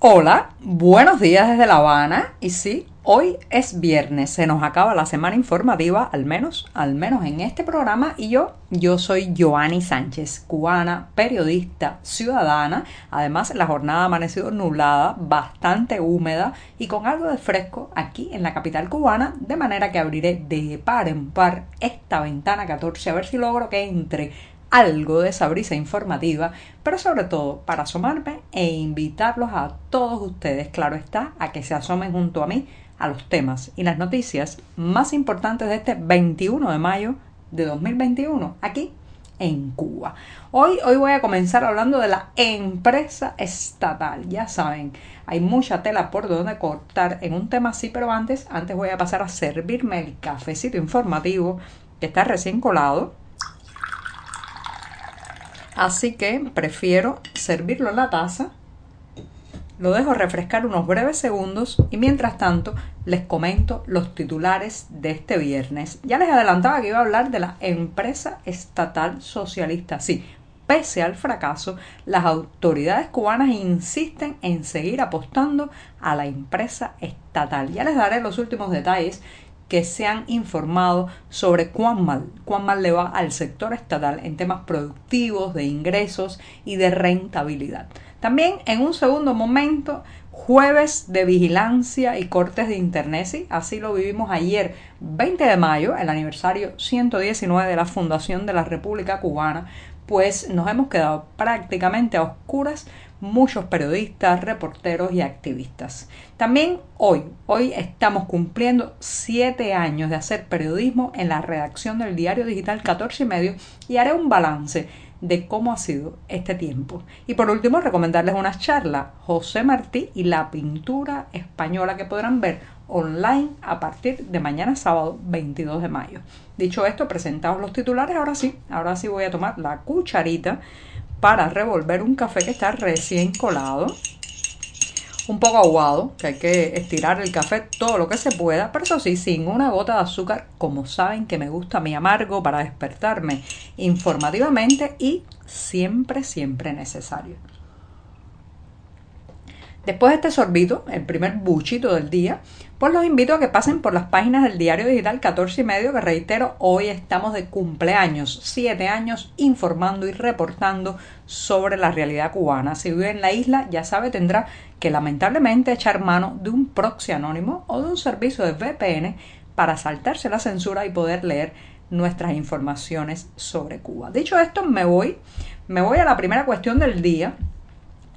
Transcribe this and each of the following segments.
Hola, buenos días desde La Habana. Y sí, hoy es viernes, se nos acaba la semana informativa, al menos, al menos en este programa. Y yo, yo soy Joanny Sánchez, cubana, periodista, ciudadana. Además, la jornada ha amanecido nublada, bastante húmeda y con algo de fresco aquí en la capital cubana, de manera que abriré de par en par esta ventana 14 a ver si logro que entre algo de esa brisa informativa, pero sobre todo para asomarme e invitarlos a todos ustedes, claro está, a que se asomen junto a mí a los temas y las noticias más importantes de este 21 de mayo de 2021, aquí en Cuba. Hoy, hoy voy a comenzar hablando de la empresa estatal. Ya saben, hay mucha tela por donde cortar en un tema así, pero antes, antes voy a pasar a servirme el cafecito informativo que está recién colado Así que prefiero servirlo en la taza, lo dejo refrescar unos breves segundos y mientras tanto les comento los titulares de este viernes. Ya les adelantaba que iba a hablar de la empresa estatal socialista. Sí, pese al fracaso, las autoridades cubanas insisten en seguir apostando a la empresa estatal. Ya les daré los últimos detalles que se han informado sobre cuán mal, cuán mal le va al sector estatal en temas productivos, de ingresos y de rentabilidad. También en un segundo momento, jueves de vigilancia y cortes de internet, así lo vivimos ayer, 20 de mayo, el aniversario 119 de la Fundación de la República Cubana, pues nos hemos quedado prácticamente a oscuras muchos periodistas, reporteros y activistas. También hoy, hoy estamos cumpliendo siete años de hacer periodismo en la redacción del diario digital 14 y medio y haré un balance de cómo ha sido este tiempo. Y por último, recomendarles una charla, José Martí y la pintura española que podrán ver online a partir de mañana sábado 22 de mayo. Dicho esto, presentados los titulares, ahora sí, ahora sí voy a tomar la cucharita para revolver un café que está recién colado. Un poco aguado, que hay que estirar el café todo lo que se pueda, pero eso sí, sin una gota de azúcar, como saben que me gusta mi amargo para despertarme informativamente y siempre, siempre necesario. Después de este sorbito, el primer buchito del día, pues los invito a que pasen por las páginas del diario digital 14 y medio, que reitero, hoy estamos de cumpleaños, siete años informando y reportando sobre la realidad cubana. Si vive en la isla, ya sabe, tendrá que lamentablemente echar mano de un proxy anónimo o de un servicio de VPN para saltarse la censura y poder leer nuestras informaciones sobre Cuba. Dicho esto, me voy, me voy a la primera cuestión del día,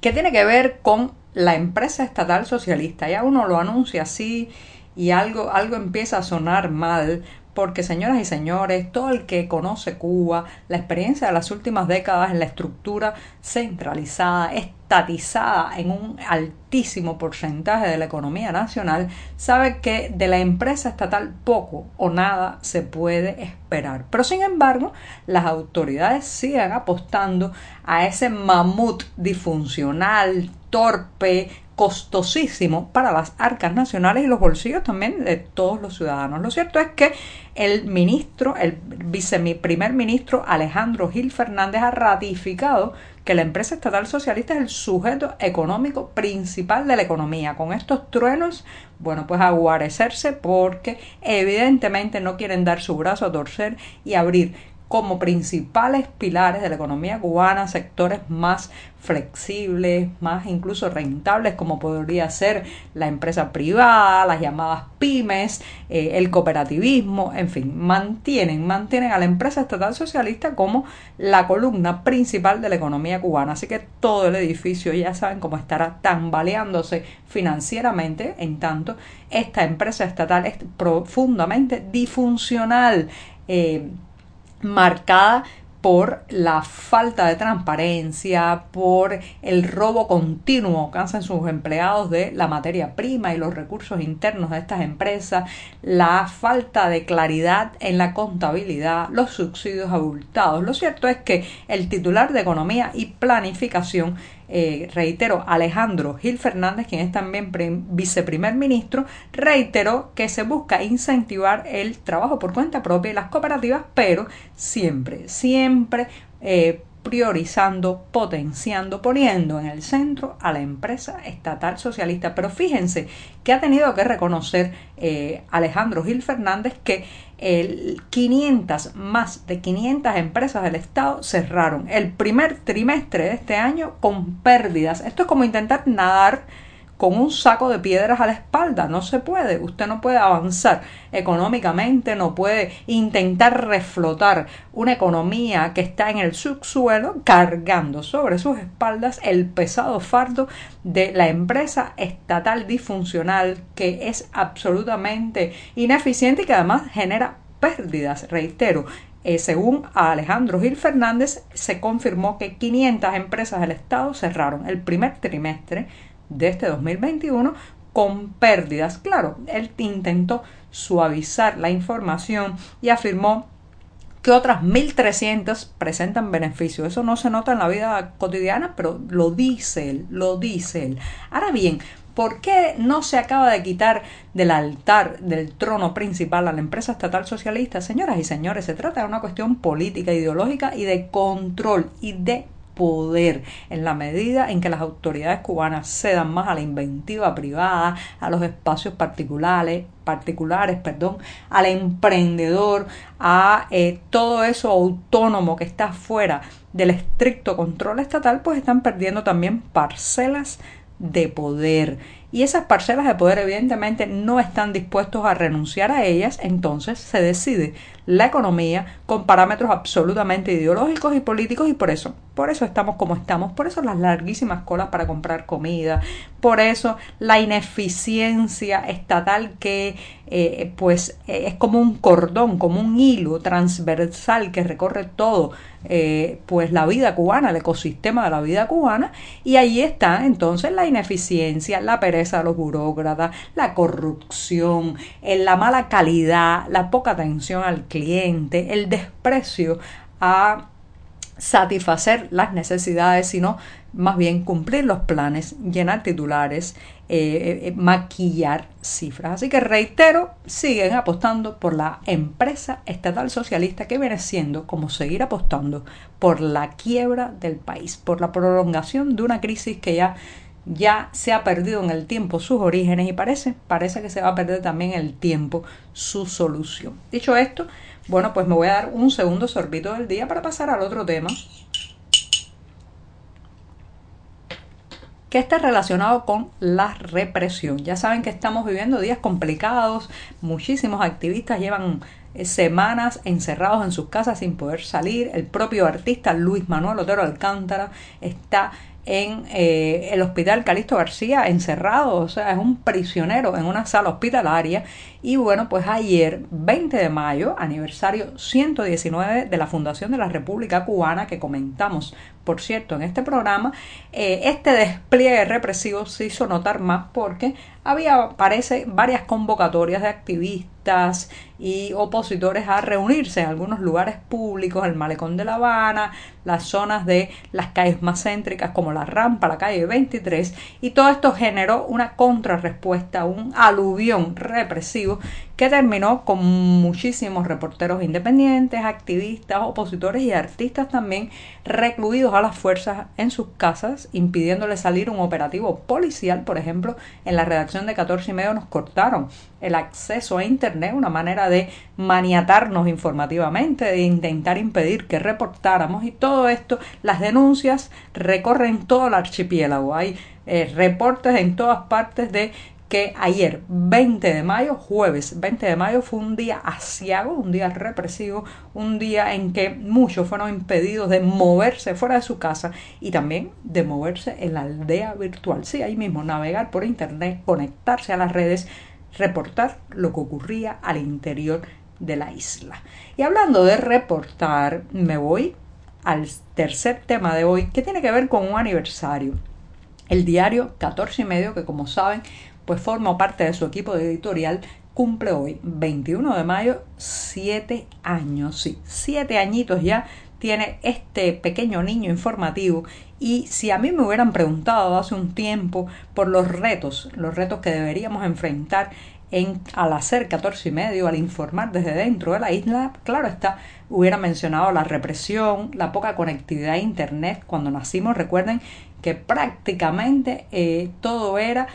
que tiene que ver con la empresa estatal socialista. Ya uno lo anuncia así y algo, algo empieza a sonar mal, porque señoras y señores, todo el que conoce Cuba, la experiencia de las últimas décadas en la estructura centralizada, estatizada en un altísimo porcentaje de la economía nacional, sabe que de la empresa estatal poco o nada se puede esperar. Pero sin embargo, las autoridades siguen apostando a ese mamut disfuncional, torpe, costosísimo para las arcas nacionales y los bolsillos también de todos los ciudadanos. Lo cierto es que el ministro, el viceprimer ministro Alejandro Gil Fernández ha ratificado que la empresa estatal socialista es el sujeto económico principal de la economía. Con estos truenos, bueno, pues aguarecerse porque evidentemente no quieren dar su brazo a torcer y abrir como principales pilares de la economía cubana, sectores más flexibles, más incluso rentables, como podría ser la empresa privada, las llamadas pymes, eh, el cooperativismo, en fin, mantienen, mantienen a la empresa estatal socialista como la columna principal de la economía cubana. Así que todo el edificio ya saben cómo estará tambaleándose financieramente, en tanto esta empresa estatal es profundamente disfuncional. Eh, marcada por la falta de transparencia, por el robo continuo que hacen sus empleados de la materia prima y los recursos internos de estas empresas, la falta de claridad en la contabilidad, los subsidios abultados. Lo cierto es que el titular de Economía y Planificación eh, reitero, Alejandro Gil Fernández, quien es también viceprimer ministro, reiteró que se busca incentivar el trabajo por cuenta propia y las cooperativas, pero siempre, siempre eh, priorizando, potenciando, poniendo en el centro a la empresa estatal socialista. Pero fíjense que ha tenido que reconocer eh, Alejandro Gil Fernández que el 500, más de 500 empresas del Estado cerraron el primer trimestre de este año con pérdidas. Esto es como intentar nadar con un saco de piedras a la espalda. No se puede. Usted no puede avanzar económicamente, no puede intentar reflotar una economía que está en el subsuelo cargando sobre sus espaldas el pesado fardo de la empresa estatal disfuncional que es absolutamente ineficiente y que además genera pérdidas, reitero, eh, según Alejandro Gil Fernández, se confirmó que 500 empresas del Estado cerraron el primer trimestre de este 2021 con pérdidas. Claro, él intentó suavizar la información y afirmó que otras 1.300 presentan beneficios. Eso no se nota en la vida cotidiana, pero lo dice él, lo dice él. Ahora bien, ¿por qué no se acaba de quitar del altar, del trono principal a la empresa estatal socialista? Señoras y señores, se trata de una cuestión política, ideológica y de control y de poder en la medida en que las autoridades cubanas cedan más a la inventiva privada, a los espacios particulares, particulares, perdón, al emprendedor, a eh, todo eso autónomo que está fuera del estricto control estatal, pues están perdiendo también parcelas de poder y esas parcelas de poder evidentemente no están dispuestos a renunciar a ellas, entonces se decide la economía con parámetros absolutamente ideológicos y políticos y por eso, por eso estamos como estamos, por eso las larguísimas colas para comprar comida, por eso la ineficiencia estatal que eh, pues es como un cordón, como un hilo transversal que recorre todo eh, pues la vida cubana, el ecosistema de la vida cubana y ahí está entonces la ineficiencia, la pereza de los burócratas, la corrupción, la mala calidad, la poca atención al cliente, el desprecio a satisfacer las necesidades, sino más bien cumplir los planes, llenar titulares, eh, eh, eh, maquillar cifras. Así que reitero, siguen apostando por la empresa estatal socialista que viene siendo como seguir apostando por la quiebra del país, por la prolongación de una crisis que ya ya se ha perdido en el tiempo sus orígenes y parece, parece que se va a perder también el tiempo su solución. Dicho esto, bueno, pues me voy a dar un segundo sorbito del día para pasar al otro tema que está relacionado con la represión. Ya saben que estamos viviendo días complicados, muchísimos activistas llevan eh, semanas encerrados en sus casas sin poder salir. El propio artista Luis Manuel Otero Alcántara está en eh, el hospital Calixto García encerrado, o sea, es un prisionero en una sala hospitalaria. Y bueno, pues ayer, 20 de mayo, aniversario 119 de la Fundación de la República Cubana, que comentamos, por cierto, en este programa, eh, este despliegue represivo se hizo notar más porque había, parece, varias convocatorias de activistas y opositores a reunirse en algunos lugares públicos, el malecón de La Habana, las zonas de las calles más céntricas como la Rampa, la calle 23, y todo esto generó una contrarrespuesta, un aluvión represivo que terminó con muchísimos reporteros independientes, activistas, opositores y artistas también recluidos a las fuerzas en sus casas, impidiéndoles salir un operativo policial, por ejemplo, en la redacción de 14 y medio nos cortaron el acceso a Internet, una manera de maniatarnos informativamente, de intentar impedir que reportáramos y todo esto, las denuncias recorren todo el archipiélago, hay eh, reportes en todas partes de que ayer, 20 de mayo, jueves 20 de mayo, fue un día asiago, un día represivo, un día en que muchos fueron impedidos de moverse fuera de su casa y también de moverse en la aldea virtual. Sí, ahí mismo, navegar por internet, conectarse a las redes, reportar lo que ocurría al interior de la isla. Y hablando de reportar, me voy al tercer tema de hoy, que tiene que ver con un aniversario. El diario 14 y medio, que como saben, pues forma parte de su equipo de editorial, cumple hoy, 21 de mayo, siete años, sí, siete añitos ya tiene este pequeño niño informativo y si a mí me hubieran preguntado hace un tiempo por los retos, los retos que deberíamos enfrentar en, al hacer 14 y medio, al informar desde dentro de la isla, claro está, hubiera mencionado la represión, la poca conectividad a Internet. Cuando nacimos, recuerden que prácticamente eh, todo era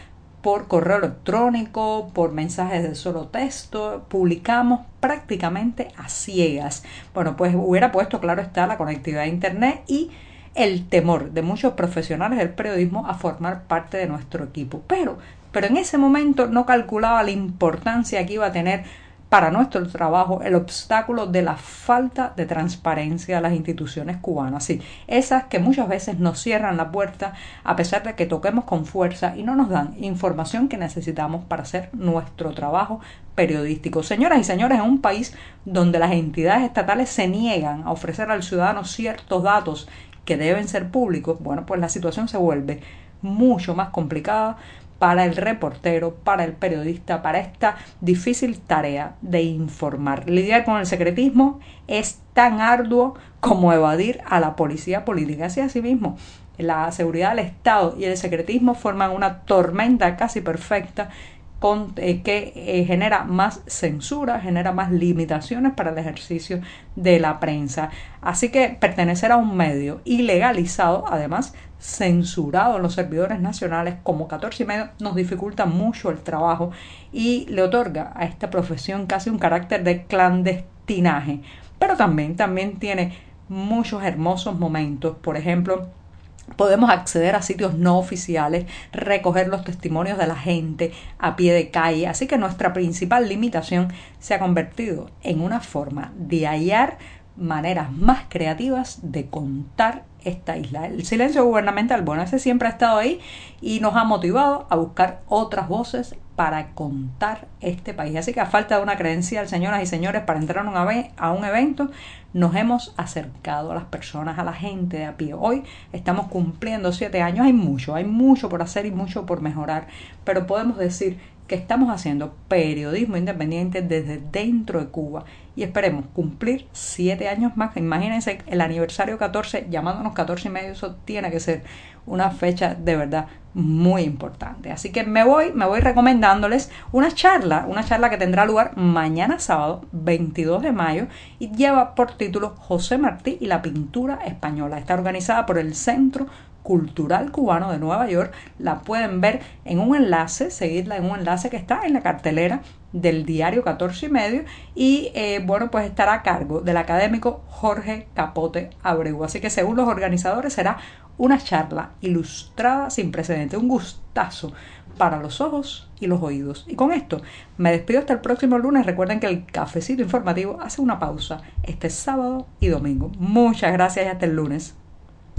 por correo electrónico, por mensajes de solo texto, publicamos prácticamente a ciegas. Bueno, pues hubiera puesto, claro está, la conectividad a Internet y el temor de muchos profesionales del periodismo a formar parte de nuestro equipo. Pero, pero en ese momento no calculaba la importancia que iba a tener para nuestro trabajo el obstáculo de la falta de transparencia de las instituciones cubanas. Sí, esas que muchas veces nos cierran la puerta a pesar de que toquemos con fuerza y no nos dan información que necesitamos para hacer nuestro trabajo periodístico. Señoras y señores, en un país donde las entidades estatales se niegan a ofrecer al ciudadano ciertos datos que deben ser públicos, bueno, pues la situación se vuelve mucho más complicada para el reportero, para el periodista, para esta difícil tarea de informar. Lidiar con el secretismo es tan arduo como evadir a la policía política. Así asimismo, la seguridad del Estado y el secretismo forman una tormenta casi perfecta con, eh, que eh, genera más censura, genera más limitaciones para el ejercicio de la prensa. Así que pertenecer a un medio ilegalizado, además censurado en los servidores nacionales como 14 y medio, nos dificulta mucho el trabajo y le otorga a esta profesión casi un carácter de clandestinaje. Pero también, también tiene muchos hermosos momentos, por ejemplo, Podemos acceder a sitios no oficiales, recoger los testimonios de la gente a pie de calle, así que nuestra principal limitación se ha convertido en una forma de hallar maneras más creativas de contar esta isla. El silencio gubernamental, bueno, ese siempre ha estado ahí y nos ha motivado a buscar otras voces para contar este país. Así que a falta de una credencial, señoras y señores, para entrar a un evento, nos hemos acercado a las personas, a la gente de a pie. Hoy estamos cumpliendo siete años, hay mucho, hay mucho por hacer y mucho por mejorar, pero podemos decir que estamos haciendo periodismo independiente desde dentro de Cuba y esperemos cumplir siete años más. Imagínense el aniversario 14, llamándonos 14 y medio, eso tiene que ser una fecha de verdad muy importante. Así que me voy, me voy recomendándoles una charla, una charla que tendrá lugar mañana sábado 22 de mayo y lleva por título José Martí y la pintura española. Está organizada por el Centro Cultural Cubano de Nueva York. La pueden ver en un enlace, seguirla en un enlace que está en la cartelera del diario 14 y medio y eh, bueno pues estará a cargo del académico Jorge Capote Abreu. Así que según los organizadores será una charla ilustrada sin precedentes, un gustazo para los ojos y los oídos. Y con esto me despido hasta el próximo lunes. Recuerden que el cafecito informativo hace una pausa este sábado y domingo. Muchas gracias y hasta el lunes.